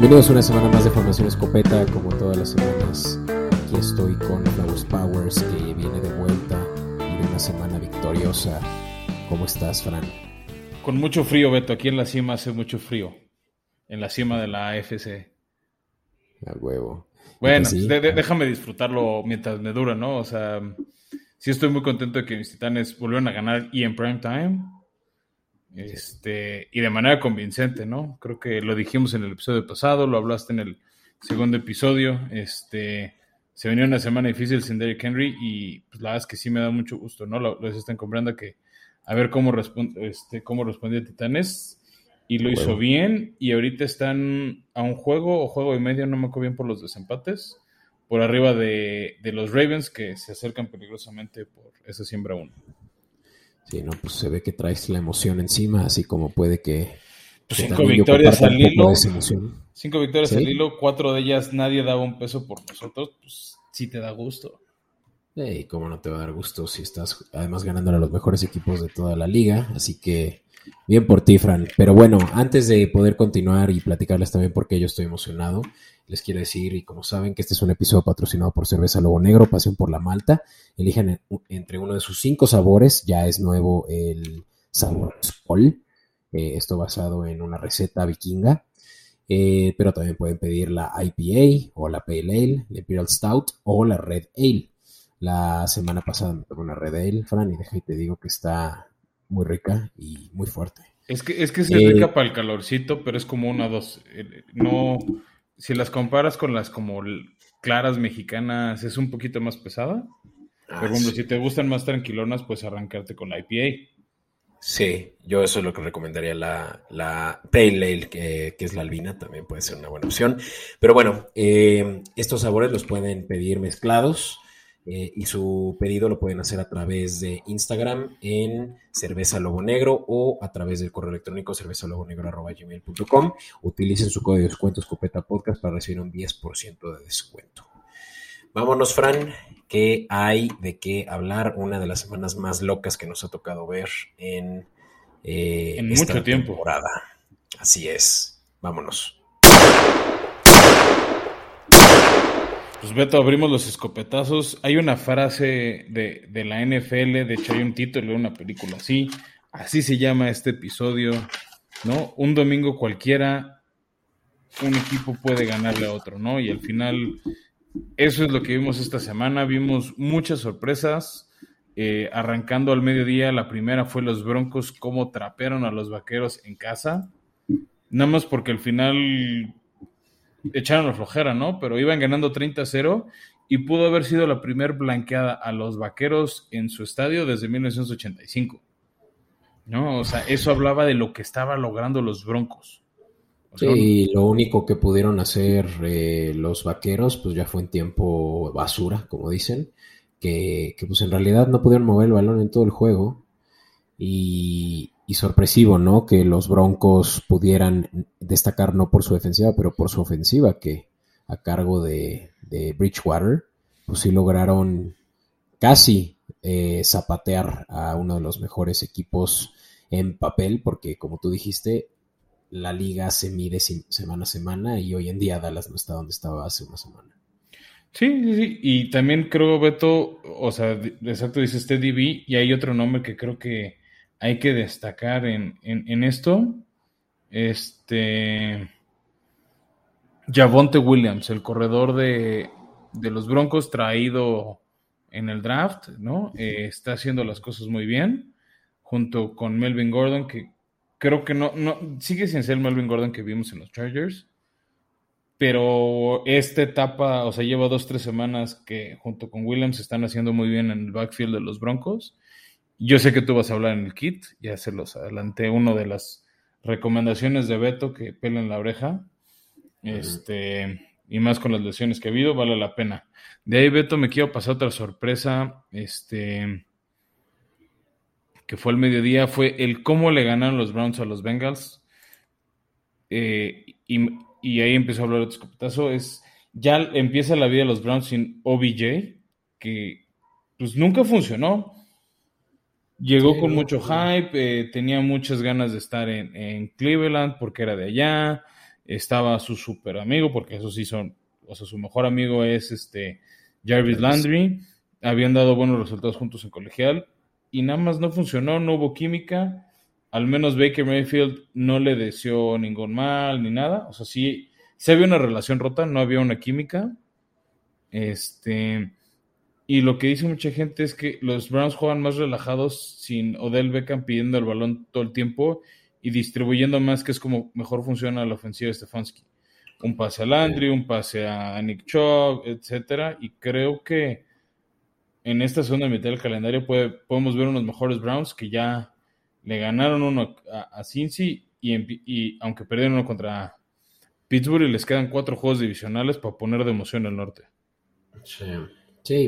Bienvenidos a una semana más de Formación Escopeta, como todas las semanas. Aquí estoy con Flowers Powers, que viene de vuelta y de una semana victoriosa. ¿Cómo estás, Fran? Con mucho frío, Beto. Aquí en la cima hace mucho frío. En la cima de la AFC. Al huevo. Bueno, déjame disfrutarlo mientras me dura, ¿no? O sea, sí estoy muy contento de que mis titanes volvieron a ganar y en prime time. Este, y de manera convincente, ¿no? Creo que lo dijimos en el episodio pasado, lo hablaste en el segundo episodio. Este, se venía una semana difícil sin Derrick Henry y pues, la verdad es que sí me da mucho gusto, ¿no? Les están comprando que a ver cómo, responde, este, cómo respondía Titanes y lo hizo bien y ahorita están a un juego o juego y medio, no me acuerdo bien por los desempates, por arriba de, de los Ravens que se acercan peligrosamente por esa siembra 1. Sí, no, pues se ve que traes la emoción encima, así como puede que. Pues cinco victorias al hilo. Cinco victorias al hilo, cuatro de ellas nadie daba un peso por nosotros, pues sí te da gusto. Y cómo no te va a dar gusto si estás además ganando a los mejores equipos de toda la liga. Así que bien por ti, Fran. Pero bueno, antes de poder continuar y platicarles también por qué yo estoy emocionado, les quiero decir, y como saben, que este es un episodio patrocinado por Cerveza Lobo Negro, Pasión por la Malta. Elijan entre uno de sus cinco sabores, ya es nuevo el sabor Sol, eh, esto basado en una receta vikinga. Eh, pero también pueden pedir la IPA o la Pale Ale, la Imperial Stout o la Red Ale. La semana pasada me tomé una Red Ale, Fran, y deja y te digo que está muy rica y muy fuerte. Es que, es que se rica eh, para el calorcito, pero es como una dos. No, si las comparas con las como claras mexicanas, es un poquito más pesada. Por ah, ejemplo, si te gustan más tranquilonas, pues arrancarte con la IPA. Sí, yo eso es lo que recomendaría. La, la Pale Ale, que, es la albina, también puede ser una buena opción. Pero bueno, eh, estos sabores los pueden pedir mezclados. Eh, y su pedido lo pueden hacer a través de Instagram en Cerveza Lobo Negro o a través del correo electrónico cervezalobonegro.gmail.com. Utilicen su código de descuento Escopeta Podcast para recibir un 10% de descuento. Vámonos, Fran, ¿qué hay de qué hablar? Una de las semanas más locas que nos ha tocado ver en, eh, en mucho tiempo. temporada. Así es. Vámonos. Pues Beto, abrimos los escopetazos. Hay una frase de, la NFL, de hecho hay un título de una película así. Así se llama este episodio, ¿no? Un domingo cualquiera, un equipo puede ganarle a otro, ¿no? Y al final, eso es lo que vimos esta semana. Vimos muchas sorpresas. Eh, arrancando al mediodía, la primera fue los Broncos, cómo trapearon a los vaqueros en casa. Nada más porque al final echaron la flojera, ¿no? Pero iban ganando 30-0 y pudo haber sido la primer blanqueada a los vaqueros en su estadio desde 1985. ¿No? O sea, eso hablaba de lo que estaba logrando los Broncos. sí, lo único que pudieron hacer eh, los vaqueros, pues ya fue en tiempo basura, como dicen, que, que pues en realidad no pudieron mover el balón en todo el juego. Y, y sorpresivo, ¿no? Que los Broncos pudieran destacar no por su defensiva, pero por su ofensiva, que a cargo de, Bridgewater, pues sí lograron casi eh, zapatear a uno de los mejores equipos en papel, porque como tú dijiste, la liga se mide semana a semana y hoy en día Dallas no está donde estaba hace una semana. Sí, sí, sí. Y también creo, Beto, o sea, exacto, dice este DB, y hay otro nombre que creo que hay que destacar en, esto. Este. Javonte Williams, el corredor de, los Broncos, traído en el draft, ¿no? Eh, está haciendo las cosas muy bien, junto con Melvin Gordon, que creo que no, no, sigue sin ser el Melvin Gordon que vimos en los Chargers, pero esta etapa, o sea, lleva dos, tres semanas que junto con Williams están haciendo muy bien en el backfield de los Broncos yo sé que tú vas a hablar en el kit, ya se los adelanté, una de las recomendaciones de Beto que pelen la oreja. Este, y más con las lesiones que ha habido, vale la pena. De ahí, Beto, me quiero pasar otra sorpresa. Este, que fue el mediodía, fue el cómo le ganaron los Browns a los Bengals. Eh, y, ahí empezó a hablar de escopetazo. Es ya empieza la vida de los Browns sin OBJ, que pues nunca funcionó. Llegó con mucho hype, eh, tenía muchas ganas de estar en, Cleveland porque era de allá. estaba su super amigo, porque eso sí son, o sea, su mejor amigo es este Jarvis. Landry, habían dado buenos resultados juntos en colegial y nada más no funcionó, no hubo química, al menos Baker Mayfield no le deseó ningún mal ni nada, o sea, sí, sí había una relación rota, no había una química, este, y lo que dice mucha gente es que los Browns juegan más relajados sin Odell Beckham pidiendo el balón todo el tiempo y distribuyendo más, que es como mejor funciona la ofensiva de Stefanski. Un pase a Landry, un pase a Nick Chubb, etcétera. Y creo que en esta segunda mitad del calendario podemos ver unos mejores Browns que ya le ganaron uno a, Cincy y, y, aunque perdieron uno contra Pittsburgh, les quedan cuatro juegos divisionales para poner de emoción el norte. Sí,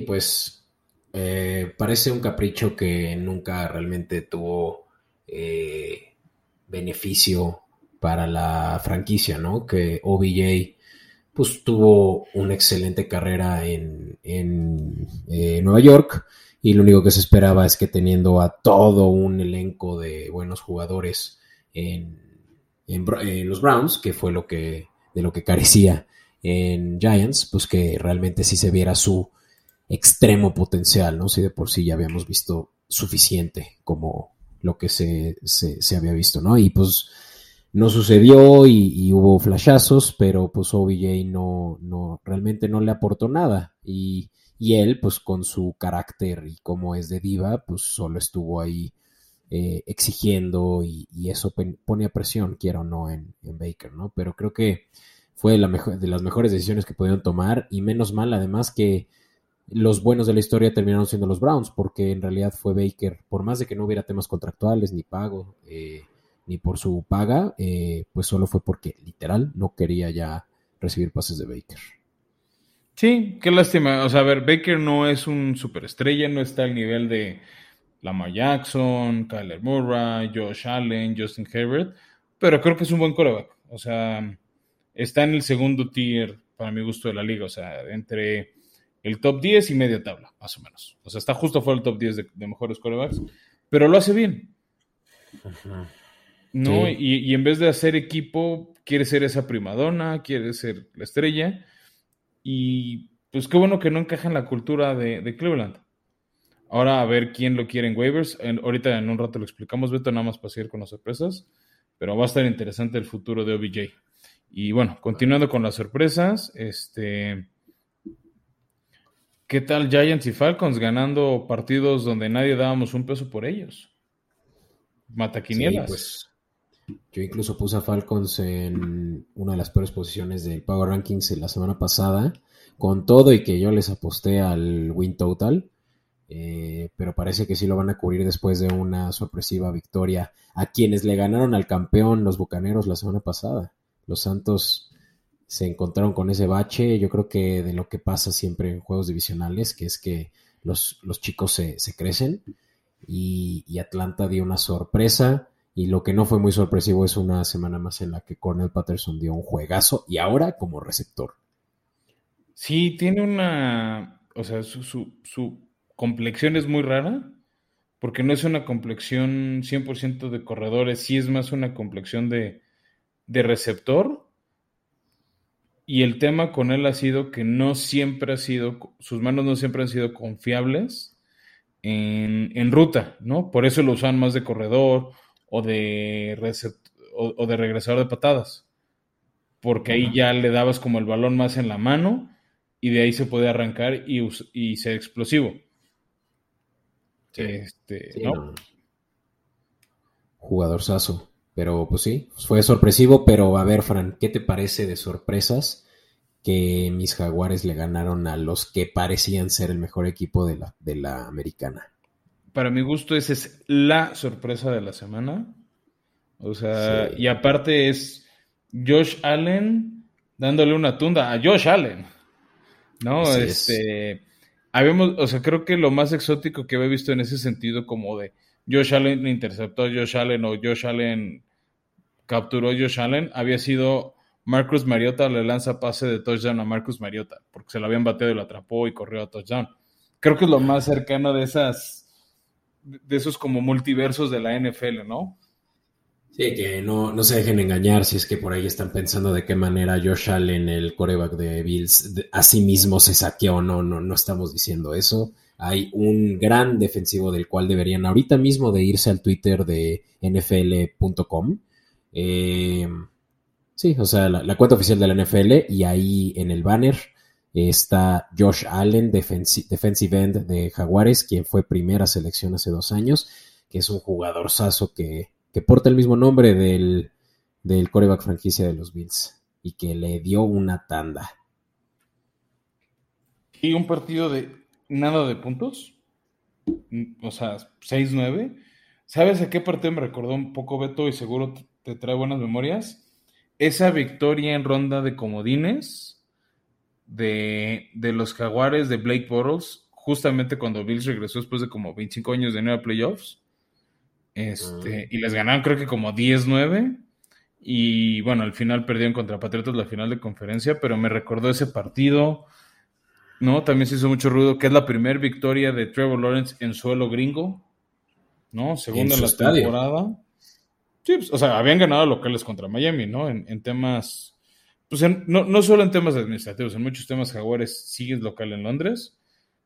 pues eh, parece un capricho que nunca realmente tuvo eh, beneficio para la franquicia, ¿no? Que OBJ pues tuvo una excelente carrera en, en eh, Nueva York y lo único que se esperaba es que teniendo a todo un elenco de buenos jugadores en, en, los Browns, que fue lo que de lo que carecía en Giants, pues que realmente sí se viera su extremo potencial, ¿no? Si de por sí ya habíamos visto suficiente como lo que se, se, había visto, ¿no? Y pues no sucedió y, hubo flashazos, pero pues OBJ no, no, realmente no le aportó nada. Y, y, él, pues con su carácter y como es de diva, pues solo estuvo ahí eh, exigiendo y, eso pone a presión, quiera o no, en, en, Baker, ¿no? Pero creo que fue de las mejores decisiones que pudieron tomar y menos mal además que los buenos de la historia terminaron siendo los Browns, porque en realidad fue Baker, por más de que no hubiera temas contractuales, ni pago, eh, ni por su paga, eh, pues solo fue porque literal no quería ya recibir pases de Baker. Sí, qué lástima. O sea, a ver, Baker no es un superestrella, no está al nivel de Lamar Jackson, Kyler Murray, Josh Allen, Justin Herbert, pero creo que es un buen coreback. O sea, está en el segundo tier, para mi gusto, de la liga. O sea, entre el top 10 y media tabla, más o menos. O sea, está justo fuera del top 10 de, mejores corebacks, pero lo hace bien. ¿No? Y, en vez de hacer equipo, quiere ser esa primadona, quiere ser la estrella. Y pues qué bueno que no encaja en la cultura de, Cleveland. Ahora a ver quién lo quiere en waivers. ahorita en un rato lo explicamos, Beto, nada más para seguir con las sorpresas. Pero va a estar interesante el futuro de OBJ. Y bueno, continuando con las sorpresas, este ¿Qué tal Giants y Falcons ganando partidos donde nadie dábamos un peso por ellos? Mataquinielas. pues yo incluso puse a Falcons en una de las peores posiciones del Power Rankings la semana pasada, con todo y que yo les aposté al win total, eh, pero parece que sí lo van a cubrir después de una sorpresiva victoria a quienes le ganaron al campeón los Bucaneros la semana pasada. Los Santos se encontraron con ese bache. Yo creo que de lo que pasa siempre en juegos divisionales, que es que los, los chicos se, crecen y, Atlanta dio una sorpresa. Y lo que no fue muy sorpresivo es una semana más en la que Cornell Patterson dio un juegazo y ahora como receptor. Sí, tiene una. O sea, su, su, su complexión es muy rara porque no es una complexión 100% de corredores, sí es más una complexión de, de receptor y el tema con él ha sido que no siempre ha sido, sus manos no siempre han sido confiables en, ruta, ¿no? Por eso lo usan más de corredor o de, o, de regresador de patadas. Porque ahí ya le dabas como el balón más en la mano y de ahí se puede arrancar y, y ser explosivo. Este, ¿no? Jugador saso. Pero pues sí, fue sorpresivo, pero a ver, Fran, ¿qué te parece de sorpresas que mis jaguares le ganaron a los que parecían ser el mejor equipo de la, de la americana? Para mi gusto, esa es la sorpresa de la semana. O sea, y aparte es Josh Allen dándole una tunda a Josh Allen. ¿No? este. Habíamos, o sea, creo que lo más exótico que había visto en ese sentido, como de Josh Allen interceptó a Josh Allen o Josh Allen capturó Josh Allen, había sido Marcus Mariota le lanza pase de touchdown a Marcus Mariota, porque se lo habían bateado y lo atrapó y corrió a touchdown. Creo que es lo más cercano de esas, de esos como multiversos de la NFL, ¿no? Sí, que no, no se dejen engañar si es que por ahí están pensando de qué manera Josh Allen, el coreback de Bills, a sí mismo se saqueó. No, no, no estamos diciendo eso. Hay un gran defensivo del cual deberían ahorita mismo de irse al Twitter de nfl.com. Eh, sí, o sea, la, cuenta oficial de la NFL y ahí en el banner está Josh Allen, defensive end de Jaguares, quien fue primera selección hace dos años, que es un jugador saso que que porta el mismo nombre del, del coreback franquicia de los Bills y que le dio una tanda. Y un partido de nada de puntos, o sea, 6-9. ¿Sabes a qué partido me recordó un poco Beto y seguro te trae buenas memorias? Esa victoria en ronda de comodines de, de los jaguares de Blake Bortles, justamente cuando Bills regresó después de como 25 años de nueva playoffs este, y les ganaron creo que como 10-9. Y bueno, al final perdieron contra Patriotas la final de conferencia, pero me recordó ese partido. ¿No? También se hizo mucho ruido, que es la primera victoria de Trevor Lawrence en suelo gringo. ¿No? Segunda en la temporada. Sí, pues, o sea, habían ganado locales contra Miami, ¿no? En, temas. Pues no, no, solo en temas administrativos, en muchos temas Jaguares sigues local en Londres,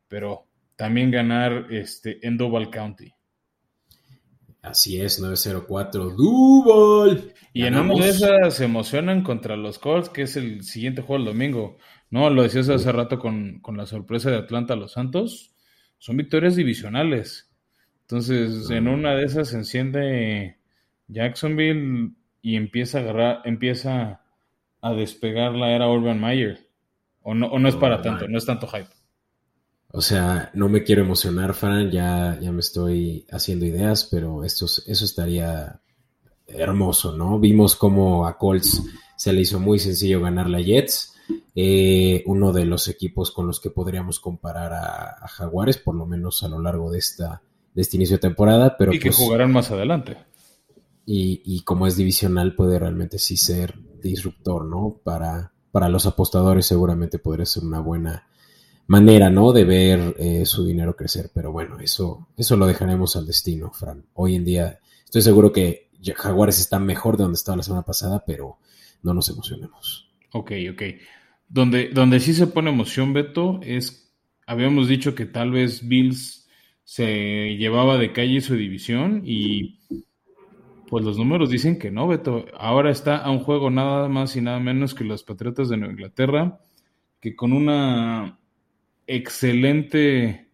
pero también ganar este, en Duval County. Así es, 904 Duval. Y en una de esas se emocionan contra los Colts, que es el siguiente juego el domingo. No, lo decías hace rato con, la sorpresa de Atlanta a los Santos. Son victorias divisionales. Entonces, en una de esas se enciende Jacksonville y empieza a agarrar, empieza a despegar la era Urban Meyer. O no, o no es para tanto, no es tanto hype. O sea, no me quiero emocionar, Fran, ya, ya me estoy haciendo ideas, pero esto, eso estaría hermoso, ¿no? Vimos cómo a Colts se le hizo muy sencillo ganar la Jets, eh, uno de los equipos con los que podríamos comparar a, Jaguares, por lo menos a lo largo de, esta, de este inicio de temporada. Pero y que pues jugarán más adelante. Y, y, como es divisional, puede realmente sí ser disruptor, ¿no? Para, para los apostadores seguramente podría ser una buena manera, ¿no? De ver eh, su dinero crecer. Pero bueno, eso, eso lo dejaremos al destino, Fran. Hoy en día estoy seguro que Jaguares está mejor de donde estaba la semana pasada, pero no nos emocionemos. Ok, ok. Donde, donde sí se pone emoción, Beto, es, habíamos dicho que tal vez Bills se llevaba de calle su división y pues los números dicen que no, Beto. Ahora está a un juego nada más y nada menos que los Patriotas de Nueva Inglaterra, que con una excelente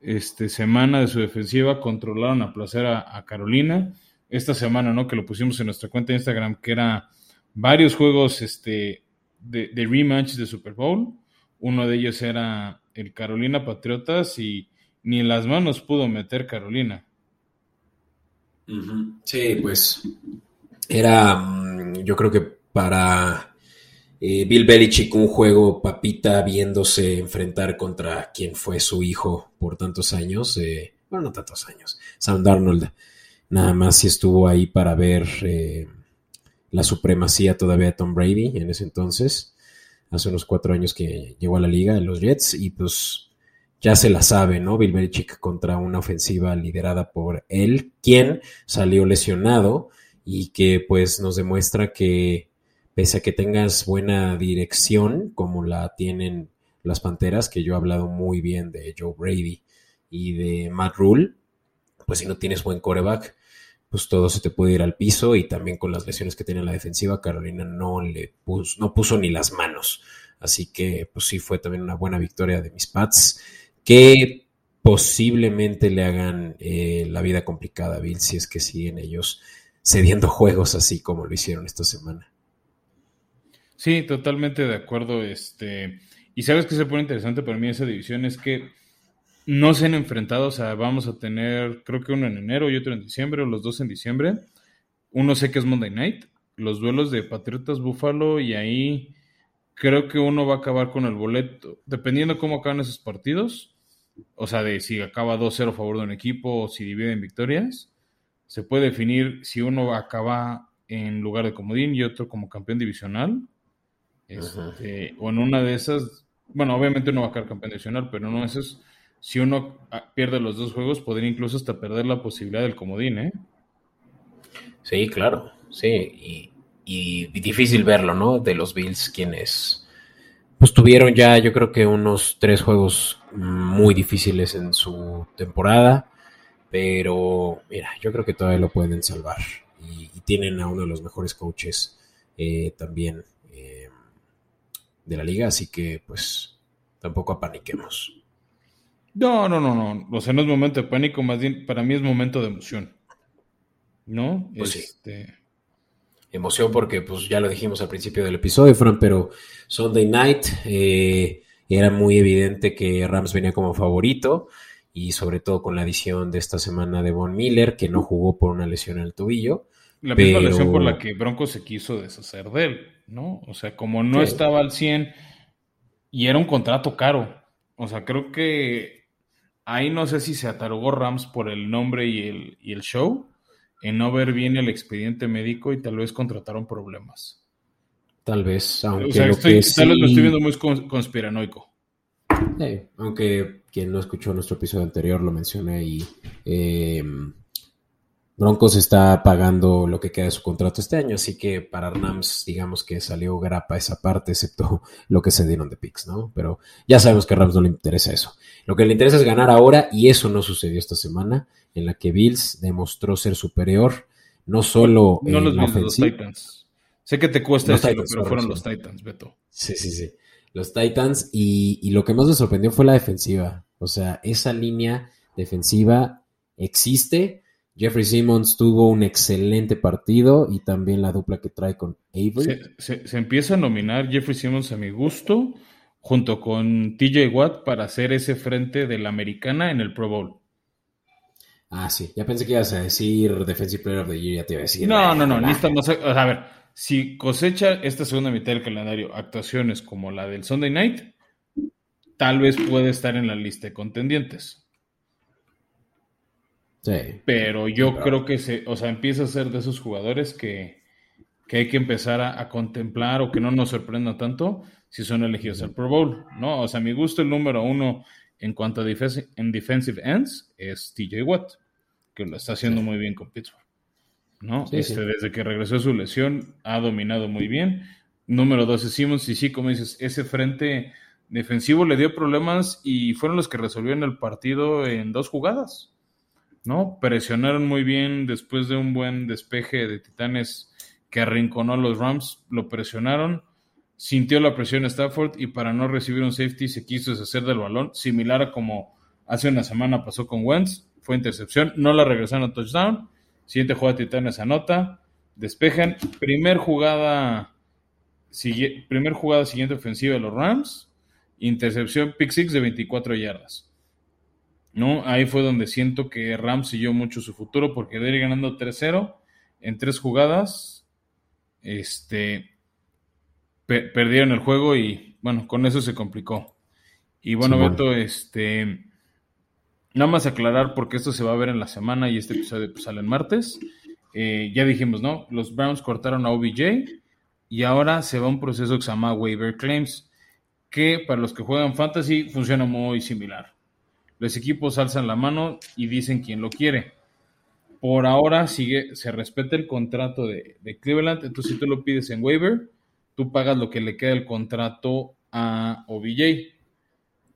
este, semana de su defensiva, controlaron a placer a, Carolina. Esta semana, ¿no? Que lo pusimos en nuestra cuenta de Instagram, que era varios juegos este, de, rematch de Super Bowl. Uno de ellos era el Carolina Patriotas y ni en las manos pudo meter Carolina. Sí, pues era, mm, yo creo que para eh, Bill Belichick, un juego papita viéndose enfrentar contra quien fue su hijo por tantos años, eh, bueno, no tantos años, Sam Darnold, nada más si estuvo ahí para ver eh, la supremacía todavía de Tom Brady en ese entonces, hace unos cuatro años que llegó a la liga en los Jets y pues ya se la sabe, ¿no? Bill Belichick contra una ofensiva liderada por él, quien salió lesionado y que pues nos demuestra que pese a que tengas buena dirección, como la tienen las Panteras, que yo he hablado muy bien de Joe Brady y de Matt Rule, pues si no tienes buen coreback, pues todo se te puede ir al piso y también con las lesiones que tiene la defensiva, Carolina no le puso, no puso ni las manos. Así que pues sí fue también una buena victoria de mis Pats, que posiblemente le hagan eh, la vida complicada a Bill si es que siguen ellos cediendo juegos así como lo hicieron esta semana. Sí, totalmente de acuerdo. Este, y sabes que se pone interesante para mí esa división es que no se han enfrentado, o sea, vamos a tener, creo que uno en enero y otro en diciembre, o los dos en diciembre. Uno sé que es Monday Night, los duelos de Patriotas Búfalo, y ahí creo que uno va a acabar con el boleto, dependiendo cómo acaban esos partidos, o sea, de si acaba 2-0 a favor de un equipo o si dividen victorias, se puede definir si uno acaba en lugar de comodín y otro como campeón divisional este, o en una de esas, bueno, obviamente no va a quedar campeón nacional, pero no es si uno ah, pierde los dos juegos, podría incluso hasta perder la posibilidad del comodín, ¿eh? Sí, claro, sí, y, difícil verlo, ¿no? De los Bills, quienes pues tuvieron ya, yo creo que unos tres juegos muy difíciles en su temporada, pero mira, yo creo que todavía lo pueden salvar y, tienen a uno de los mejores coaches eh, también eh, de la liga, así que pues tampoco apaniquemos. No, no, no, no. O sea, no es momento de pánico, más bien para mí es momento de emoción. ¿No? Pues este... Emoción porque, pues ya lo dijimos al principio del episodio, Fran, pero Sunday Night eh, era muy evidente que Rams venía como favorito y sobre todo con la adición de esta semana de Von Miller, que no jugó por una lesión en el tobillo. La misma lesión por la que Bronco se quiso deshacer de él, ¿no? O sea, como no estaba al 100 y era un contrato caro. O sea, creo que ahí no sé si se atarugó Rams por el nombre y el, y el show, en no ver bien el expediente médico y tal vez contrataron problemas. Tal vez, aunque tal vez lo estoy viendo muy conspiranoico. aunque quien no escuchó nuestro episodio anterior lo mencioné y eh, Broncos está pagando lo que queda de su contrato este año, así que para Rams digamos que salió grapa esa parte, excepto lo que se dieron de picks, ¿no? Pero ya sabemos que a Rams no le interesa eso. Lo que le interesa es ganar ahora y eso no sucedió esta semana, en la que Bills demostró ser superior, no solo no en los Los Titans. Sé que te cuesta decirlo, pero fueron los Titans, Beto. Sí, sí, sí. Los Titans y, y lo que más me sorprendió fue la defensiva. O sea, esa línea defensiva existe. Jeffrey Simmons tuvo un excelente partido y también la dupla que trae con Avery. Se, se, empieza a nominar Jeffrey Simmons a mi gusto junto con TJ Watt para hacer ese frente de la americana en el Pro Bowl. Ah, sí, ya pensé que ibas a decir Defensive Player of the Year, ya te iba a decir. No, no, no, ni estamos, a ver, si cosecha esta segunda mitad del calendario actuaciones como la del Sunday Night, tal vez puede estar en la lista de contendientes. Sí. Pero yo creo que se, o sea, empieza a ser de esos jugadores que, que hay que empezar a, contemplar o que no nos sorprenda tanto si son elegidos al Pro Bowl, ¿no? O sea, a mi gusto el número uno en cuanto a en defensive ends es TJ Watt, que lo está haciendo muy bien con Pittsburgh, ¿no? este, Desde que regresó a su lesión ha dominado muy bien. Número dos es Simmons y sí, como dices, ese frente defensivo le dio problemas y fueron los que resolvieron el partido en dos jugadas, ¿no? Presionaron muy bien después de un buen despeje de Titanes que arrinconó a los Rams, lo presionaron sintió la presión Stafford y para no recibir un safety se quiso deshacer del balón, similar a como hace una semana pasó con Wentz, fue intercepción, no la regresaron a touchdown, siguiente jugada Titanes anota, despejan, primer jugada, primer jugada siguiente ofensiva de los Rams, intercepción pick six de 24 yardas. ¿No? Ahí fue donde siento que Rams siguió mucho su futuro porque de ir ganando 3-0 en tres jugadas. Este, perdieron el juego y bueno, con eso se complicó. Y bueno, Beto, este, nada más aclarar porque esto se va a ver en la semana y este episodio pues, sale en martes. Eh, ya dijimos, ¿no? Los Browns cortaron a OBJ y ahora se va un proceso que se llama waiver claims, que para los que juegan fantasy funciona muy similar. Los equipos alzan la mano y dicen quién lo quiere. Por ahora sigue, se respeta el contrato de, Cleveland, entonces si tú lo pides en waiver, tú pagas lo que le queda el contrato a OBJ.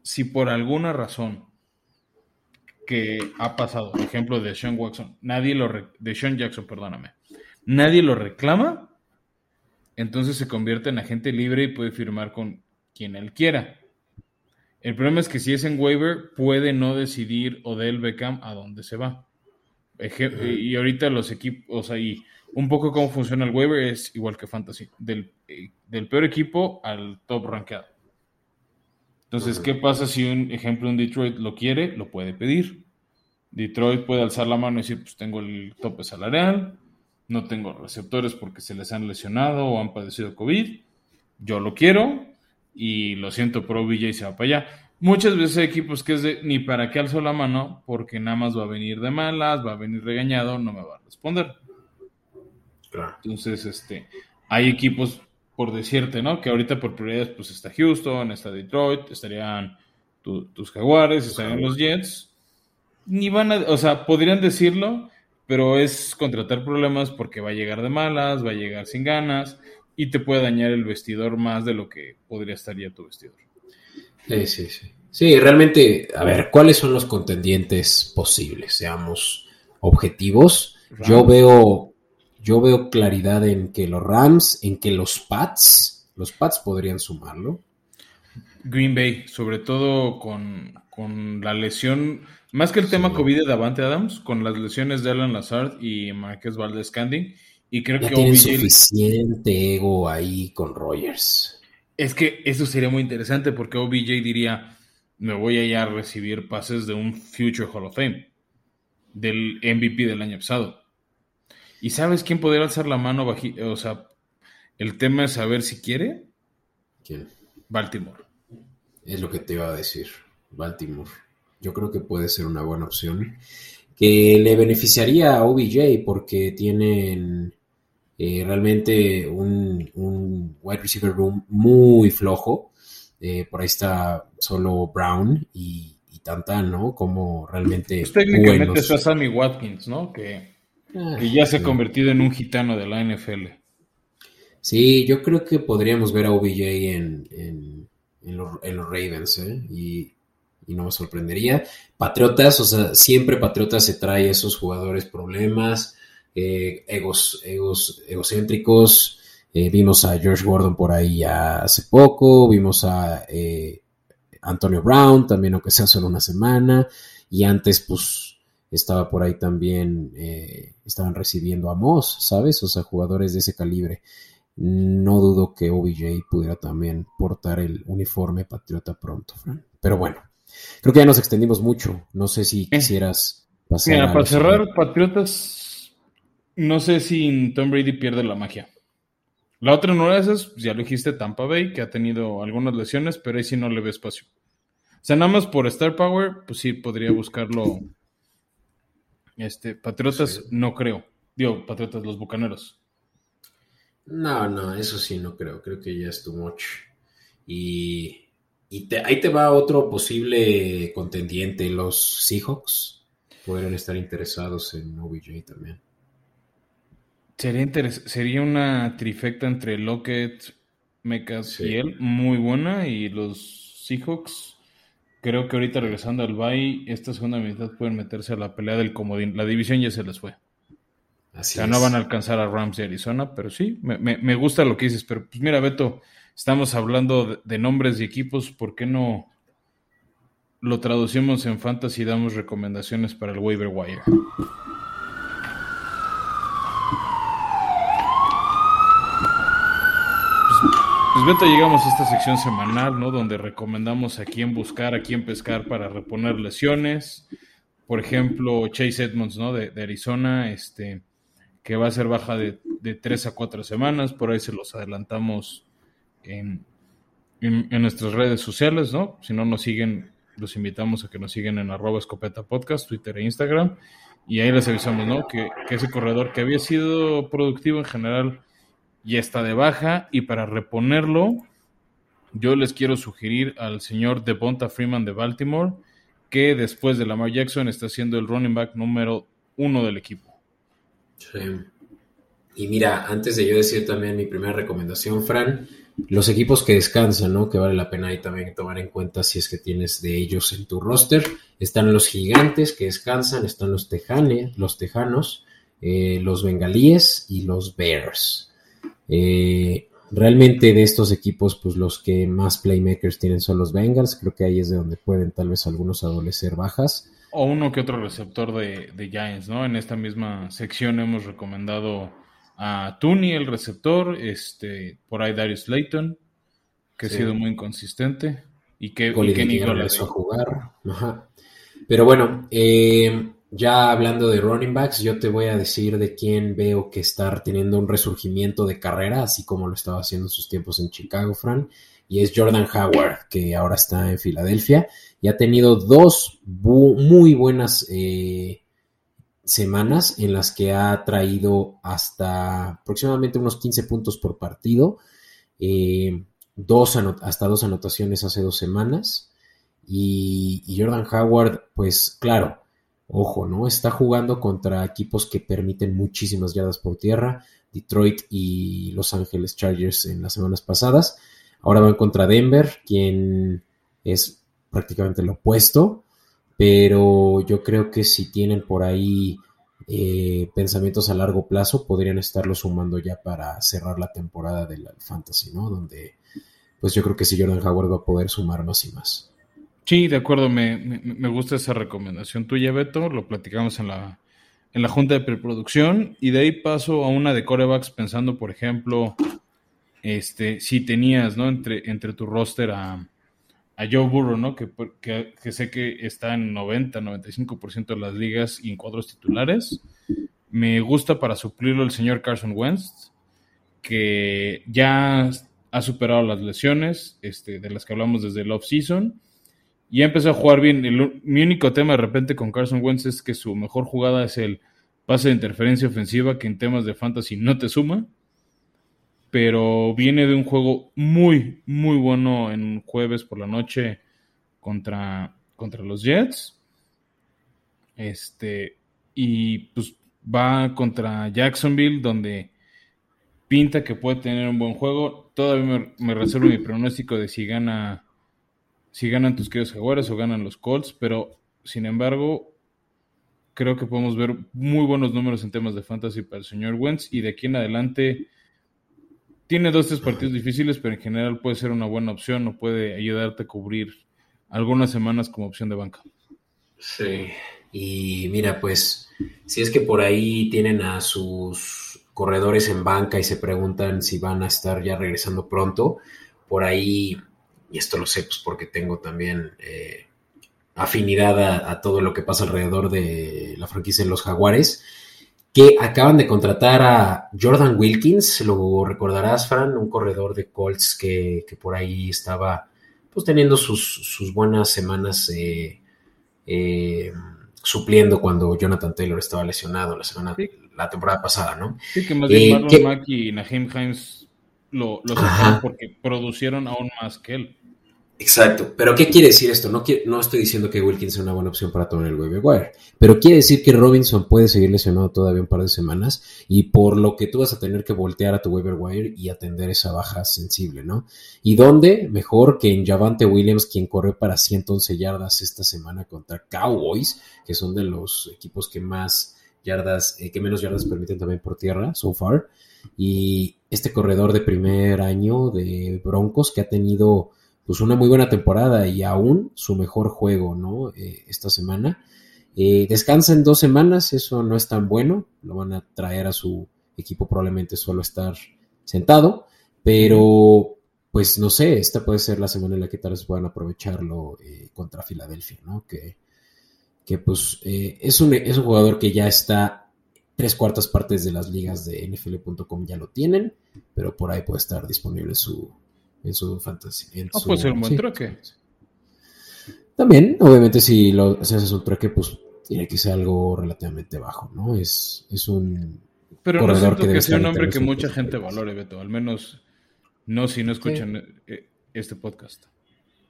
Si por alguna razón que ha pasado, por ejemplo de Sean Watson, nadie lo de Sean Jackson, perdóname, nadie lo reclama, entonces se convierte en agente libre y puede firmar con quien él quiera. El problema es que si es en waiver, puede no decidir Odell Beckham a dónde se va. y ahorita los equipos, o sea, y un poco cómo funciona el waiver es igual que Fantasy, del, eh, del peor equipo al top rankeado. Entonces, ¿qué pasa si un ejemplo un Detroit lo quiere? Lo puede pedir. Detroit puede alzar la mano y decir, pues tengo el tope salarial, no tengo receptores porque se les han lesionado o han padecido COVID, yo lo quiero y lo siento por OBJ y se va para allá. Muchas veces hay equipos que es de ni para qué alzo la mano porque nada más va a venir de malas, va a venir regañado, no me va a responder. Entonces, este, hay equipos, por decirte, ¿no? Que ahorita por prioridades, pues está Houston, está Detroit, estarían tus Jaguares, estarían los Jets. Ni van a, o sea, podrían decirlo, pero es contratar problemas porque va a llegar de malas, va a llegar sin ganas y te puede dañar el vestidor más de lo que podría estar ya tu vestidor. Sí, sí, sí. Sí, realmente, a ver, ¿cuáles son los contendientes posibles? Seamos objetivos. Yo veo, yo veo claridad en que los Rams, en que los Pats, los Pats podrían sumarlo. Green Bay, sobre todo con, la lesión, más que el tema COVID de Davante Adams, con las lesiones de Alan Lazard y Marquez Valdez Candy. Y creo ya que tienen suficiente ego ahí con Rogers. Es que eso sería muy interesante porque OBJ diría, me voy a ya recibir pases de un Future Hall of Fame, del MVP del año pasado. ¿Y sabes quién podría alzar la mano? O sea, el tema es saber si quiere. ¿Quién? Baltimore. Es lo que te iba a decir, Baltimore. Yo creo que puede ser una buena opción. Que le beneficiaría a OBJ porque tienen eh, realmente un, un, wide receiver room muy flojo. Eh, por ahí está solo Brown y, y Tantan, ¿no? Como realmente. Pues técnicamente está Sammy Watkins, ¿no? Que, ah, ya se ha convertido en un gitano de la NFL. Sí, yo creo que podríamos ver a OBJ en, en, los, Ravens, ¿eh? Y, no me sorprendería. Patriotas, o sea, siempre Patriotas se trae esos jugadores problemas, eh, egos, egos, egocéntricos. Eh, vimos a George Gordon por ahí ya hace poco, vimos a eh, Antonio Brown también, aunque sea solo una semana, y antes, pues, estaba por ahí también, estaban recibiendo a Moss, ¿sabes? O sea, jugadores de ese calibre. No dudo que OBJ pudiera también portar el uniforme patriota pronto, Pero bueno, creo que ya nos extendimos mucho. No sé si eh. quisieras pasar. Mira, para cerrar, Patriotas, no sé si Tom Brady pierde la magia. La otra no es, pues, ya lo dijiste, Tampa Bay, que ha tenido algunas lesiones, pero ahí sí no le ve espacio. O sea, nada más por Star Power, pues sí podría buscarlo. Este, Patriotas, no creo. Digo, Patriotas, los bucaneros. No, no, eso sí, no creo. Creo que ya es too much. Y, ahí te va otro posible contendiente. Los Seahawks podrían estar interesados en OBJ también. Sería, sería una trifecta entre Lockett, Mecas y él, muy buena. Y los Seahawks, creo que ahorita regresando al Bay, esta segunda mitad pueden meterse a la pelea del comodín. La división ya se les fue o sea, no van a alcanzar a Rams de Arizona, pero sí, me, gusta lo que dices. Pero pues mira, Beto, estamos hablando de, nombres y equipos, ¿por qué no lo traducimos en fantasy y damos recomendaciones para el waiver wire? Pues, Beto, llegamos a esta sección semanal, ¿no? Donde recomendamos a quién buscar, a quién pescar para reponer lesiones. Por ejemplo, Chase Edmonds, ¿no? De, Arizona, este que va a ser baja de, de 3 a cuatro semanas, por ahí se los adelantamos en, en, nuestras redes sociales, ¿no? Si no nos siguen, los invitamos a que nos sigan en arroba escopeta podcast, Twitter e Instagram, y ahí les avisamos, ¿no? Que, que ese corredor que había sido productivo en general ya está de baja, y para reponerlo, yo les quiero sugerir al señor Devonta Freeman de Baltimore, que después de Lamar Jackson está siendo el running back número uno del equipo. Y mira, antes de yo decir también mi primera recomendación, Fran, los equipos que descansan, ¿no? Que vale la pena ahí también tomar en cuenta si es que tienes de ellos en tu roster. Están los gigantes que descansan, están los tejanes, los tejanos, eh, los bengalíes y los bears. Eh, realmente de estos equipos, pues los que más playmakers tienen son los Bengals. Creo que ahí es de donde pueden tal vez algunos adolecer bajas. O uno que otro receptor de, de, Giants, ¿no? En esta misma sección hemos recomendado a Tooney, el receptor, este, por ahí Darius Layton, que ha sido muy inconsistente. Y que, y que a jugar. Pero bueno, eh, ya hablando de running backs, yo te voy a decir de quién veo que está teniendo un resurgimiento de carrera, así como lo estaba haciendo en sus tiempos en Chicago, Fran, y es Jordan Howard, que ahora está en Filadelfia y ha tenido dos muy buenas eh, semanas en las que ha traído hasta aproximadamente unos 15 puntos por partido, eh, dos hasta dos anotaciones hace dos semanas. Y, Jordan Howard, pues claro, ojo, ¿no? Está jugando contra equipos que permiten muchísimas yardas por tierra, Detroit y Los Ángeles Chargers en las semanas pasadas. Ahora van contra Denver, quien es prácticamente lo opuesto, pero yo creo que si tienen por ahí eh, pensamientos a largo plazo, podrían estarlo sumando ya para cerrar la temporada del Fantasy, ¿no? Donde, pues yo creo que si Jordan Howard va a poder sumar más y más. Sí, de acuerdo, me, me, gusta esa recomendación tuya, Beto, lo platicamos en la, en la junta de preproducción y de ahí paso a una de corebacks pensando, por ejemplo, este, si tenías, ¿no? Entre, entre tu roster a, a Joe Burrow, ¿no? Que, que, sé que está en 90, 95% de las ligas y en cuadros titulares. Me gusta para suplirlo el señor Carson Wentz, que ya ha superado las lesiones este, de las que hablamos desde el off-season y empezó a jugar bien. mi único tema de repente con Carson Wentz es que su mejor jugada es el pase de interferencia ofensiva, que en temas de fantasy no te suma. Pero viene de un juego muy, muy bueno en jueves por la noche contra, contra los Jets. Este, y pues va contra Jacksonville, donde pinta que puede tener un buen juego. Todavía me, me reservo mi pronóstico de si gana si ganan tus queridos Jaguares o ganan los Colts, pero sin embargo, creo que podemos ver muy buenos números en temas de fantasy para el señor Wentz y de aquí en adelante tiene dos, tres partidos difíciles, pero en general puede ser una buena opción o puede ayudarte a cubrir algunas semanas como opción de banca. Sí, y mira, pues si es que por ahí tienen a sus corredores en banca y se preguntan si van a estar ya regresando pronto, por ahí y esto lo sé pues, porque tengo también eh, afinidad a, todo lo que pasa alrededor de la franquicia de los Jaguares, que acaban de contratar a Jordan Wilkins, lo recordarás, Fran, un corredor de Colts que, por ahí estaba pues teniendo sus, buenas semanas eh, eh, supliendo cuando Jonathan Taylor estaba lesionado la semana, la temporada pasada, ¿no? Sí, que más bien Marlon Mack y Naheem Hines lo, lo porque producieron aún más que él. Exacto, pero ¿qué quiere decir esto? No, no estoy diciendo que Wilkins sea una buena opción para tomar el waiver wire, pero quiere decir que Robinson puede seguir lesionado todavía un par de semanas y por lo que tú vas a tener que voltear a tu waiver wire y atender esa baja sensible, ¿no? ¿Y dónde? Mejor que en Javante Williams, quien corrió para 111 yardas esta semana contra Cowboys, que son de los equipos que más yardas, eh, que menos yardas permiten también por tierra, so far. Y este corredor de primer año de Broncos que ha tenido pues una muy buena temporada y aún su mejor juego, ¿no? Eh, esta semana. Eh, descansa en dos semanas, eso no es tan bueno, lo van a traer a su equipo probablemente solo estar sentado, pero pues no sé, esta puede ser la semana en la que tal vez puedan aprovecharlo eh, contra Filadelfia, ¿no? Que, que pues es, un, es un jugador que ya está tres cuartas partes de las ligas de NFL.com ya lo tienen, pero por ahí puede estar disponible su, en su fantasía. Ah, puede ser un buen trueque. También, obviamente, si, lo, haces un trueque, pues tiene que ser algo relativamente bajo, ¿no? Es, es un. Pero no siento que, sea un nombre que mucha gente valore, Beto. Al menos no si no escuchan eh, este podcast.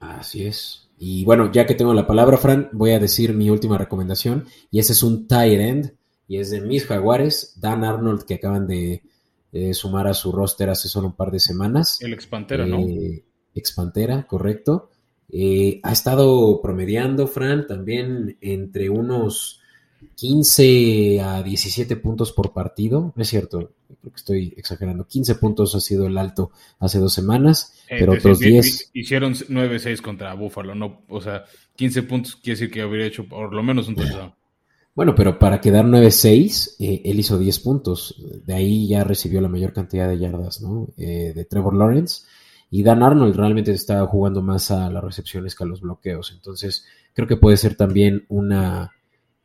Así es. Y bueno, ya que tengo la palabra, Fran, voy a decir mi última recomendación. Y ese es un tight end. Y es de mis jaguares, Dan Arnold, que acaban de eh, sumar a su roster hace solo un par de semanas. El Expantera, ¿no? Eh, Expantera, correcto. Eh, ha estado promediando, Fran, también entre unos 15 a 17 puntos por partido. No es cierto, creo que estoy exagerando. 15 puntos ha sido el alto hace dos semanas, pero otros 10. Hicieron 9-6 contra Buffalo, no, o sea, 15 puntos quiere decir que habría hecho por lo menos un touchdown. Bueno, pero para quedar 9-6, eh, él hizo 10 puntos. De ahí ya recibió la mayor cantidad de yardas, ¿no? Eh, de Trevor Lawrence. Y Dan Arnold realmente está jugando más a las recepciones que a los bloqueos. Entonces, creo que puede ser también una.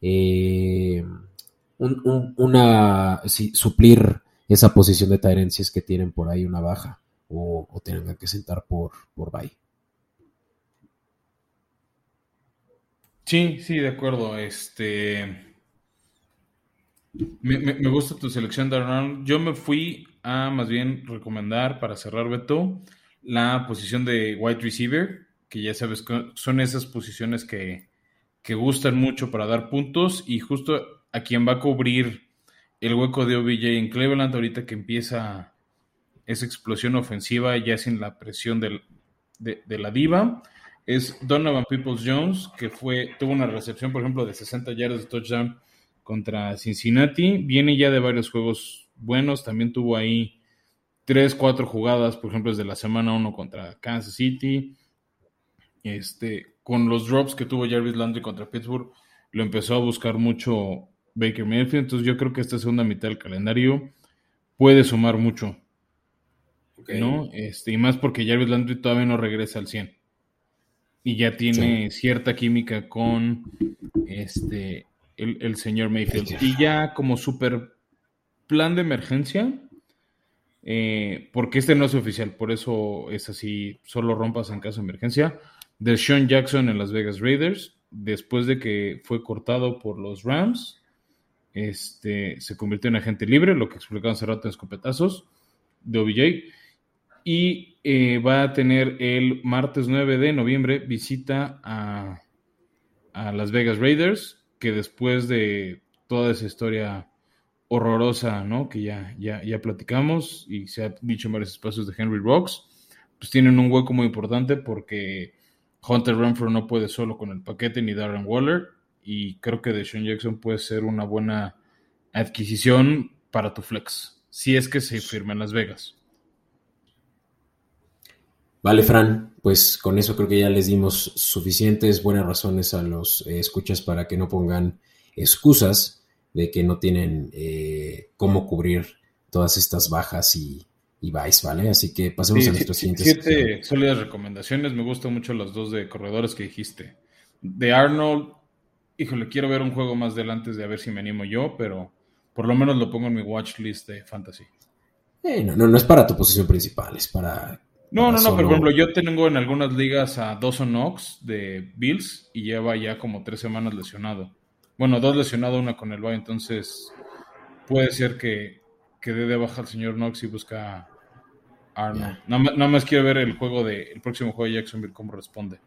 Eh, una. suplir esa posición de Tyrant si es que tienen por ahí una baja o, o tengan que sentar por, por bye. Sí, sí, de acuerdo. Este. Me, gusta tu selección, Darnell. Yo me fui a más bien recomendar para cerrar Beto la posición de wide receiver, que ya sabes son esas posiciones que, que gustan mucho para dar puntos y justo a quien va a cubrir el hueco de OBJ en Cleveland ahorita que empieza esa explosión ofensiva ya sin la presión de, de, la diva es Donovan Peoples Jones que fue tuvo una recepción por ejemplo de 60 yardas de touchdown contra Cincinnati viene ya de varios juegos buenos también tuvo ahí tres, cuatro jugadas por ejemplo desde la semana 1 contra Kansas City este con los drops que tuvo Jarvis Landry contra Pittsburgh lo empezó a buscar mucho Baker Mayfield. Entonces yo creo que esta segunda mitad del calendario puede sumar mucho. ¿No? Este, y más porque Jarvis Landry todavía no regresa al 100. Y ya tiene cierta química con este el, señor Mayfield. Y ya como super plan de emergencia, eh, porque este no es oficial, por eso es así, solo rompas en caso de emergencia, de Sean Jackson en Las Vegas Raiders, después de que fue cortado por los Rams este, se convirtió en agente libre, lo que explicaban hace rato en escopetazos de OBJ. Y eh, va a tener el martes 9 de noviembre visita a, Las Vegas Raiders, que después de toda esa historia horrorosa, ¿no? Que ya, ya, ya platicamos y se ha dicho en varios espacios de Henry Rocks, pues tienen un hueco muy importante porque Hunter Renfro no puede solo con el paquete ni Darren Waller y creo que Deshaun Jackson puede ser una buena adquisición para tu flex, si es que se firma en Las Vegas. Vale, Fran, pues con eso creo que ya les dimos suficientes buenas razones a los eh, escuchas para que no pongan excusas de que no tienen eh, cómo cubrir todas estas bajas y, y vice, ¿vale? Así que pasemos a nuestros siguientes. Siete sólidas recomendaciones, me gustan mucho las dos de corredores que dijiste. De Arnold, híjole, quiero ver un juego más delante de a ver si me animo yo, pero por lo menos lo pongo en mi watch list de fantasy. Eh, no, no, no es para tu posición principal, es para. No, no, no, por ejemplo, yo tengo en algunas ligas a Dawson Knox de Bills y lleva ya como tres semanas lesionado. Bueno, dos lesionados, una con el bye, entonces puede ser que, que dé de baja al señor Knox y busca a Arnold. Nada, más quiero ver el juego de el próximo juego de Jacksonville, cómo responde.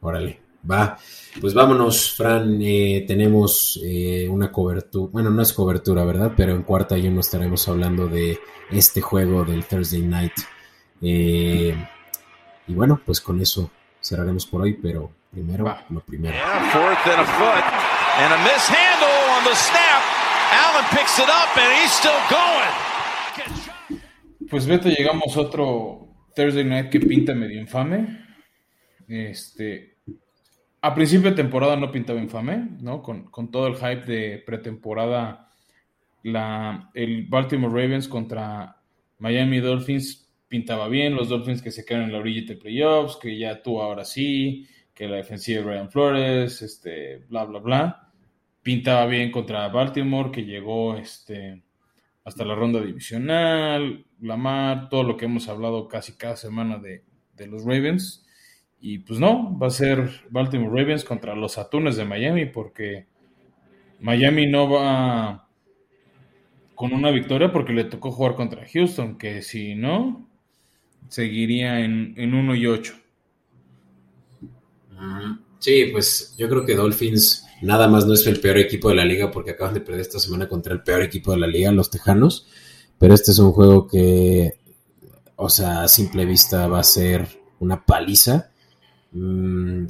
Órale. Va, pues vámonos, Fran. Eh, tenemos eh, una cobertura, bueno, no es cobertura, ¿verdad? Pero en cuarta ya no estaremos hablando de este juego del Thursday Night. Eh, y bueno, pues con eso cerraremos por hoy, pero primero lo primero. Pues vete, llegamos a otro Thursday Night que pinta medio infame. Este, a principio de temporada no pintaba infame, ¿no? Con, todo el hype de pretemporada, la, el Baltimore Ravens contra Miami Dolphins pintaba bien, los Dolphins que se quedan en la orilla de playoffs, que ya tú ahora sí, que la defensiva de Ryan Flores, este, bla, bla, bla. Pintaba bien contra Baltimore, que llegó este, hasta la ronda divisional, Lamar, todo lo que hemos hablado casi cada semana de, de los Ravens. Y pues no, va a ser Baltimore Ravens contra los Atunes de Miami porque Miami no va con una victoria porque le tocó jugar contra Houston, que si no, seguiría en, en 1 y 8. Sí, pues yo creo que Dolphins nada más no es el peor equipo de la liga porque acaban de perder esta semana contra el peor equipo de la liga, los Tejanos. Pero este es un juego que, o sea, a simple vista va a ser una paliza. Mm,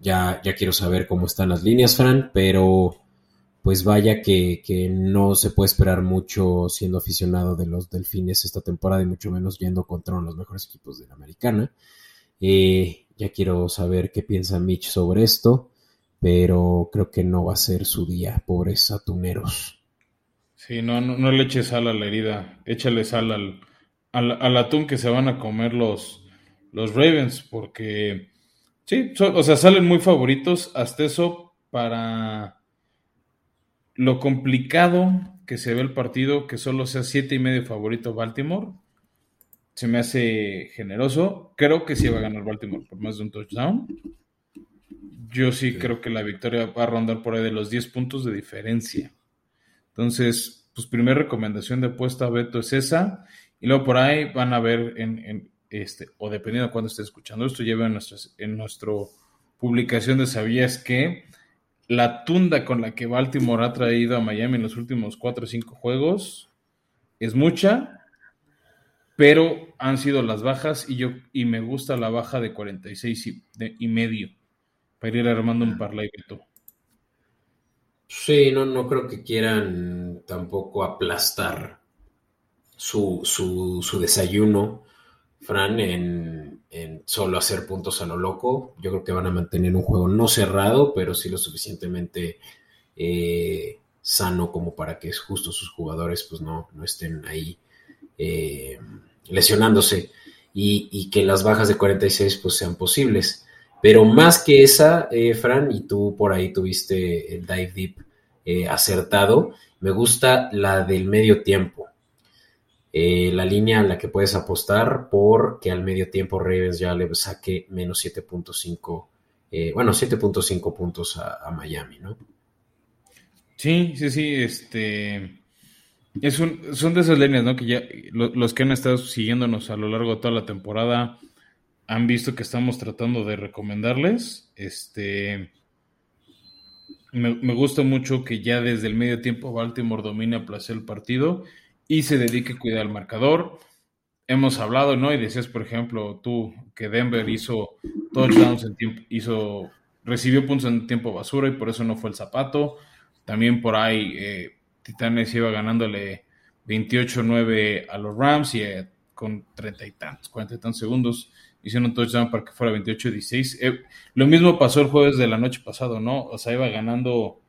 ya, ya quiero saber cómo están las líneas, Fran, pero pues vaya que, no se puede esperar mucho siendo aficionado de los Delfines esta temporada y mucho menos yendo contra uno de los mejores equipos de la americana. Eh, ya quiero saber qué piensa Mitch sobre esto, pero creo que no va a ser su día, pobres atuneros. Sí, no, no, le eches sal a la herida, échale sal al, al, atún que se van a comer los, los Ravens, porque Sí, o sea, salen muy favoritos. Hasta eso, para lo complicado que se ve el partido, que solo sea siete y medio favorito Baltimore, se me hace generoso. Creo que sí va a ganar Baltimore por más de un touchdown. Yo sí, creo que la victoria va a rondar por ahí de los 10 puntos de diferencia. Entonces, pues primera recomendación de apuesta a Beto es esa. Y luego por ahí van a ver en, este, o dependiendo de cuándo esté escuchando esto, lleve en, en nuestro publicación de ¿Sabías que la tunda con la que Baltimore ha traído a Miami en los últimos cuatro o cinco juegos es mucha, pero han sido las bajas y yo y me gusta la baja de 46 y, y medio para ir armando un parlay. Sí, no, no creo que quieran tampoco aplastar su, su, desayuno, Fran, en, solo hacer puntos a lo loco. Yo creo que van a mantener un juego no cerrado, pero sí lo suficientemente eh, sano como para que justo sus jugadores pues no, no estén ahí eh, lesionándose y, que las bajas de 46 pues sean posibles. Pero más que esa, eh, Fran, y tú por ahí tuviste el dive deep acertado, me gusta la del medio tiempo. Eh, la línea en la que puedes apostar porque al medio tiempo Ravens ya le saque menos 7.5, bueno, 7.5 puntos a, Miami, ¿no? Sí, sí, sí, este... Es un, son de esas líneas, ¿no? Que ya los que han estado siguiéndonos a lo largo de toda la temporada han visto que estamos tratando de recomendarles. Este, me, gusta mucho que ya desde el medio tiempo Baltimore domine a placer el partido y se dedique a cuidar el marcador. Hemos hablado, ¿no? Y decías, por ejemplo, tú que Denver hizo touchdowns en tiempo, hizo, recibió puntos en tiempo basura y por eso no fue el zapato. También por ahí eh, Titanes iba ganándole 28-9 a los Rams y eh, con treinta y tantos, cuarenta y tantos segundos hicieron un touchdown para que fuera 28-16. Eh, lo mismo pasó el jueves de la noche pasado, ¿no? O sea, iba ganando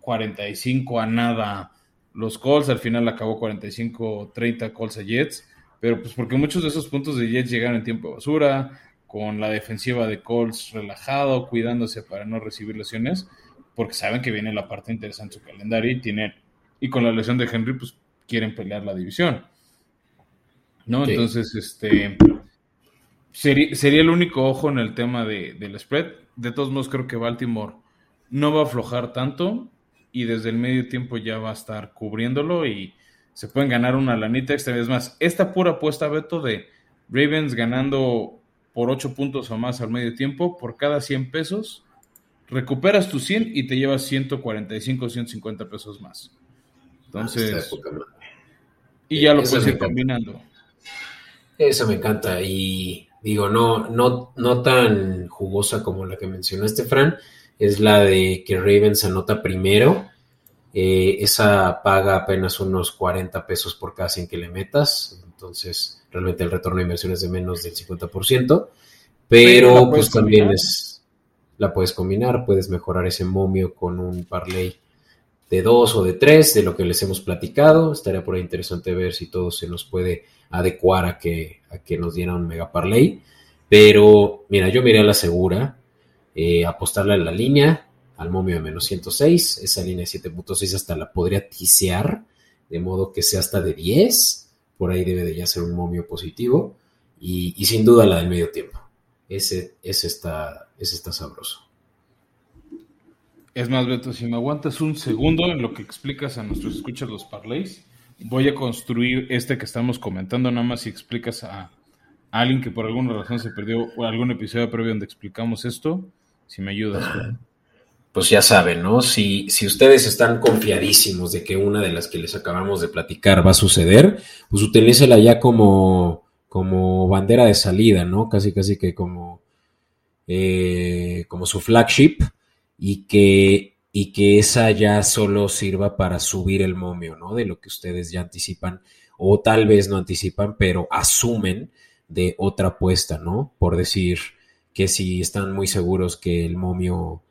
45 a nada los Colts, al final acabó 45-30 Colts a Jets, pero pues porque muchos de esos puntos de Jets llegaron en tiempo de basura, con la defensiva de Colts relajado, cuidándose para no recibir lesiones, porque saben que viene la parte interesante de su calendario y tienen, y con la lesión de Henry, pues quieren pelear la división. ¿No? Entonces, este Sería, el único ojo en el tema de, del spread. De todos modos, creo que Baltimore no va a aflojar tanto y desde el medio tiempo ya va a estar cubriéndolo y se pueden ganar una lanita extra. Es más, esta pura apuesta, Beto, de Ravens ganando por 8 puntos o más al medio tiempo, por cada 100 pesos, recuperas tu 100 y te llevas 145 o 150 pesos más. Entonces... y ya lo puedes ir combinando. Eso me encanta. Y digo, no, no, no tan jugosa como la que mencionaste, Fran, es la de que Ravens anota primero. Eh, esa paga apenas unos 40 pesos por cada 100 que le metas, entonces realmente el retorno de inversión es de menos del 50%, pero pues también es, la puedes combinar, puedes mejorar ese momio con un parlay de dos o de tres, de lo que les hemos platicado, estaría por ahí interesante ver si todo se nos puede adecuar a que, a que nos diera un mega parlay. Pero mira, yo miré a la segura, eh, apostarle a la línea, al momio de menos 106, esa línea de 7.6 hasta la podría tisear, de modo que sea hasta de 10, por ahí debe de ya ser un momio positivo, y, sin duda la del medio tiempo. Ese, está, sabroso. Es más, Beto, si me aguantas un segundo en lo que explicas a nuestros escuchas los parlays, voy a construir este que estamos comentando, nada más si explicas a, alguien que por alguna razón se perdió algún episodio previo donde explicamos esto, si me ayudas. Pues ya saben, ¿no? Si, si ustedes están confiadísimos de que una de las que les acabamos de platicar va a suceder, pues utilícela ya como, como bandera de salida, ¿no? Casi, casi que como, eh, como su flagship y que y que esa ya solo sirva para subir el momio, ¿no? De lo que ustedes ya anticipan o tal vez no anticipan, pero asumen de otra apuesta, ¿no? Por decir que si están muy seguros que el momio,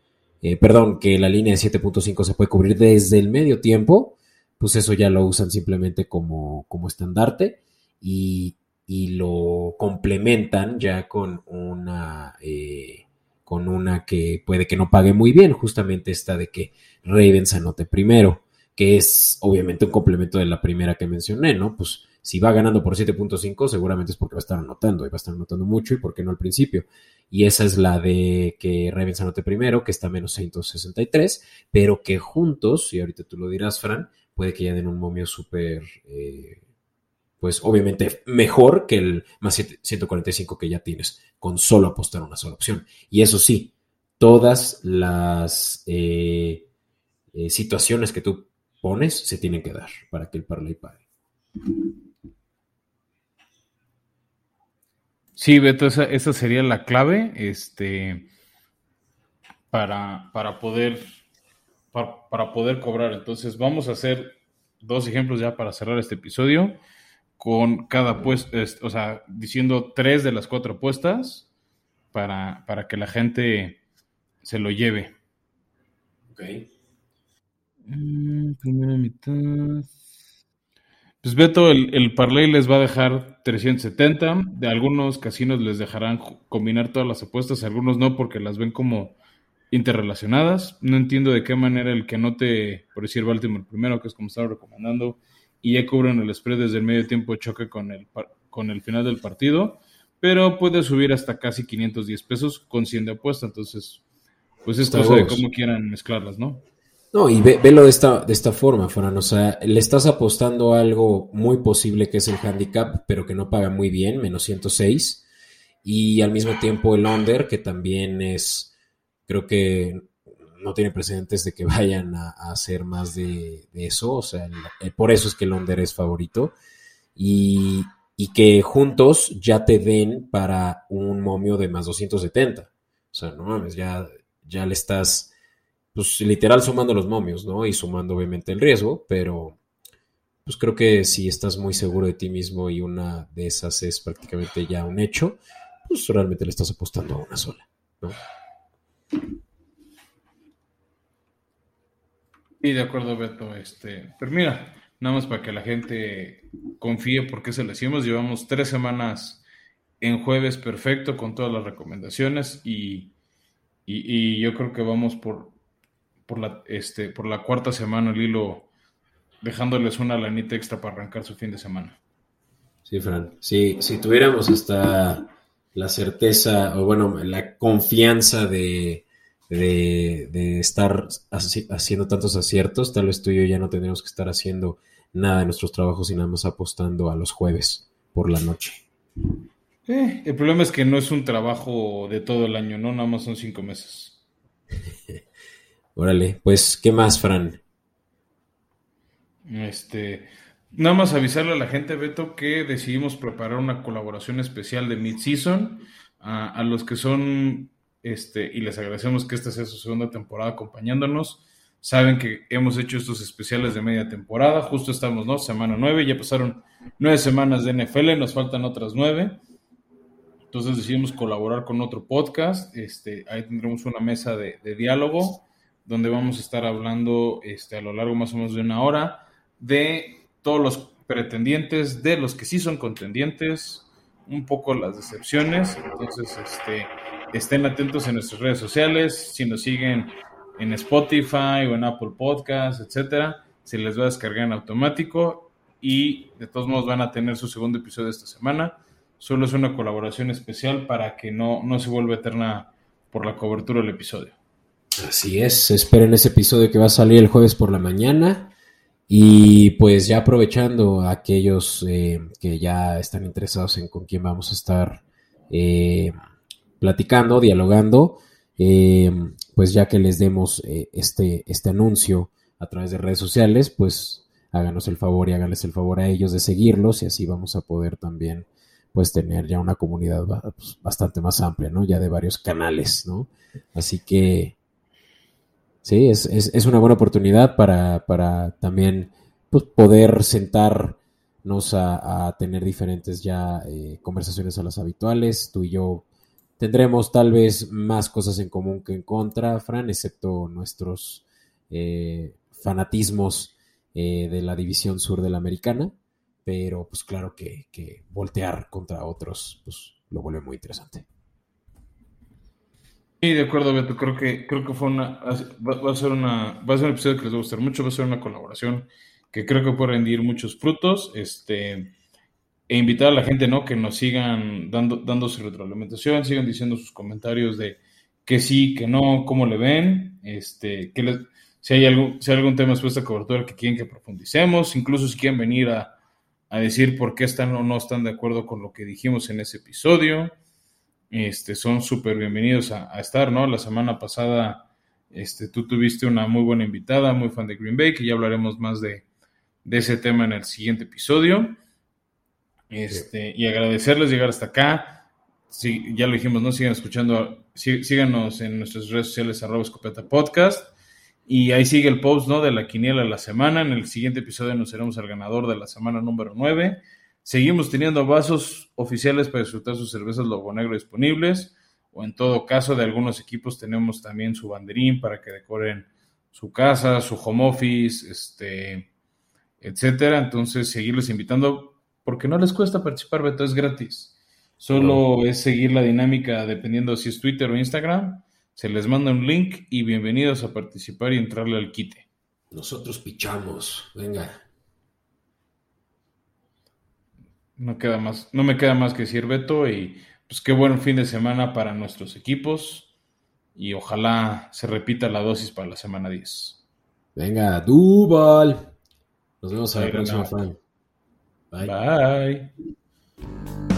eh, perdón, que la línea de 7.5 se puede cubrir desde el medio tiempo, pues eso ya lo usan simplemente como, como estandarte y, y lo complementan ya con una... Eh, con una que puede que no pague muy bien, justamente esta de que Ravens anote primero, que es obviamente un complemento de la primera que mencioné, ¿no? Pues si va ganando por 7.5, seguramente es porque va a estar anotando, y va a estar anotando mucho, y por qué no al principio. Y esa es la de que Ravens anote primero, que está menos 163, pero que juntos, y ahorita tú lo dirás, Fran, puede que ya den un momio súper eh, pues obviamente mejor que el más 145 que ya tienes, con solo apostar una sola opción. Y eso sí, todas las eh, eh, situaciones que tú pones se tienen que dar para que el parlay pague. Sí, Beto, esa, sería la clave este, para, para poder, para, poder cobrar. Entonces, vamos a hacer dos ejemplos ya para cerrar este episodio, con cada puesto, o sea, diciendo tres de las cuatro apuestas para, para que la gente se lo lleve. Ok. Mm, primera mitad. Pues Beto, el, el parlay les va a dejar 370. De algunos casinos les dejarán combinar todas las apuestas, algunos no, porque las ven como interrelacionadas. No entiendo de qué manera el que anote, por decir Baltimore primero, que es como estaba recomendando, y ya cubren el spread desde el medio tiempo choque con el, con el final del partido, pero puede subir hasta casi 510 pesos con 100 de apuesta. Entonces, pues es cosa de cómo quieran mezclarlas, ¿no? No, y ve, velo de esta, de esta forma, Fran. O sea, le estás apostando algo muy posible que es el handicap, pero que no paga muy bien, menos 106. Y al mismo tiempo el under, que también es, creo que no tiene precedentes de que vayan a, hacer más de, eso. O sea, por eso es que el under es favorito. Y, y que juntos ya te den para un momio de más 270. O sea, no mames, ya, ya le estás pues literal sumando los momios, ¿no? Y sumando obviamente el riesgo, pero pues creo que si estás muy seguro de ti mismo y una de esas es prácticamente ya un hecho, pues realmente le estás apostando a una sola, ¿no? Sí, de acuerdo, Beto. Este, pero mira, nada más para que la gente confíe porque se lo decimos, llevamos tres semanas en jueves perfecto con todas las recomendaciones y, y yo creo que vamos por, por la, este, por la cuarta semana el hilo, dejándoles una lanita extra para arrancar su fin de semana. Sí, Fran. Si, si tuviéramos hasta la certeza, o bueno, la confianza de, de, estar haciendo tantos aciertos, tal vez tú y yo ya no tendríamos que estar haciendo nada de nuestros trabajos y nada más apostando a los jueves por la noche. Eh, el problema es que no es un trabajo de todo el año, ¿no? Nada más son cinco meses. Órale, pues, ¿qué más, Fran? Este, nada más avisarle a la gente, Beto, que decidimos preparar una colaboración especial de Mid-Season a, los que son, este, y les agradecemos que esta sea su segunda temporada acompañándonos. Saben que hemos hecho estos especiales de media temporada, justo estamos, ¿no? Semana nueve, ya pasaron nueve semanas de NFL, nos faltan otras nueve. Entonces decidimos colaborar con otro podcast, este, ahí tendremos una mesa de diálogo donde vamos a estar hablando este, a lo largo más o menos de una hora de todos los pretendientes, de los que sí son contendientes, un poco las decepciones. Entonces, este, estén atentos en nuestras redes sociales, si nos siguen en Spotify o en Apple Podcasts, etcétera, se les va a descargar en automático y de todos modos van a tener su segundo episodio esta semana. Solo es una colaboración especial para que no, no se vuelva eterna por la cobertura del episodio. Así es, esperen ese episodio que va a salir el jueves por la mañana. Y pues ya aprovechando a aquellos eh, que ya están interesados en con quién vamos a estar eh, platicando, dialogando, eh, pues ya que les demos este, este anuncio a través de redes sociales, pues háganos el favor y háganles el favor a ellos de seguirlos y así vamos a poder también pues tener ya una comunidad pues, bastante más amplia, ¿no? Ya de varios canales, ¿no? Así que Sí, es, es, una buena oportunidad para, para también pues, poder sentarnos a, tener diferentes ya eh, conversaciones a las habituales. Tú y yo tendremos tal vez más cosas en común que en contra, Fran, excepto nuestros eh, fanatismos eh, de la división sur de la americana. Pero pues claro que, que voltear contra otros pues, lo vuelve muy interesante. Sí, de acuerdo, Beto. Creo que, creo que fue una. Va, a ser una. Va a ser un episodio que les va a gustar mucho. Va a ser una colaboración que creo que puede rendir muchos frutos. Este. E invitar a la gente, ¿no? Que nos sigan dando, dando su retroalimentación, sigan diciendo sus comentarios de que sí, que no, cómo le ven, este, que les, si hay algún, si hay algún tema después de cobertura que quieren que profundicemos, incluso si quieren venir a, a decir por qué están o no están de acuerdo con lo que dijimos en ese episodio. Este, son súper bienvenidos a, estar, ¿no? La semana pasada este, tú tuviste una muy buena invitada, muy fan de Green Bay, que ya hablaremos más de, ese tema en el siguiente episodio. Este, y agradecerles llegar hasta acá. Sí, ya lo dijimos, ¿no? Sigan escuchando, síganos en nuestras redes sociales, arroba escopeta podcast. Y ahí sigue el post, ¿no? De la quiniela de la semana. En el siguiente episodio nos seremos al ganador de la semana número 9. Seguimos teniendo vasos oficiales para disfrutar sus cervezas Lobo Negro disponibles. O en todo caso, de algunos equipos tenemos también su banderín para que decoren su casa, su home office, este, etcétera. Entonces, seguirles invitando porque no les cuesta participar, Beto, es gratis. Solo es seguir la dinámica dependiendo si es Twitter o Instagram se les manda un link y bienvenidos a participar y entrarle al quite. Nosotros pichamos, venga. No queda más, no me queda más que decir Beto y pues qué buen fin de semana para nuestros equipos y ojalá se repita la dosis para la semana 10. Venga, Duval. Nos vemos a la próxima, Bye. Bye.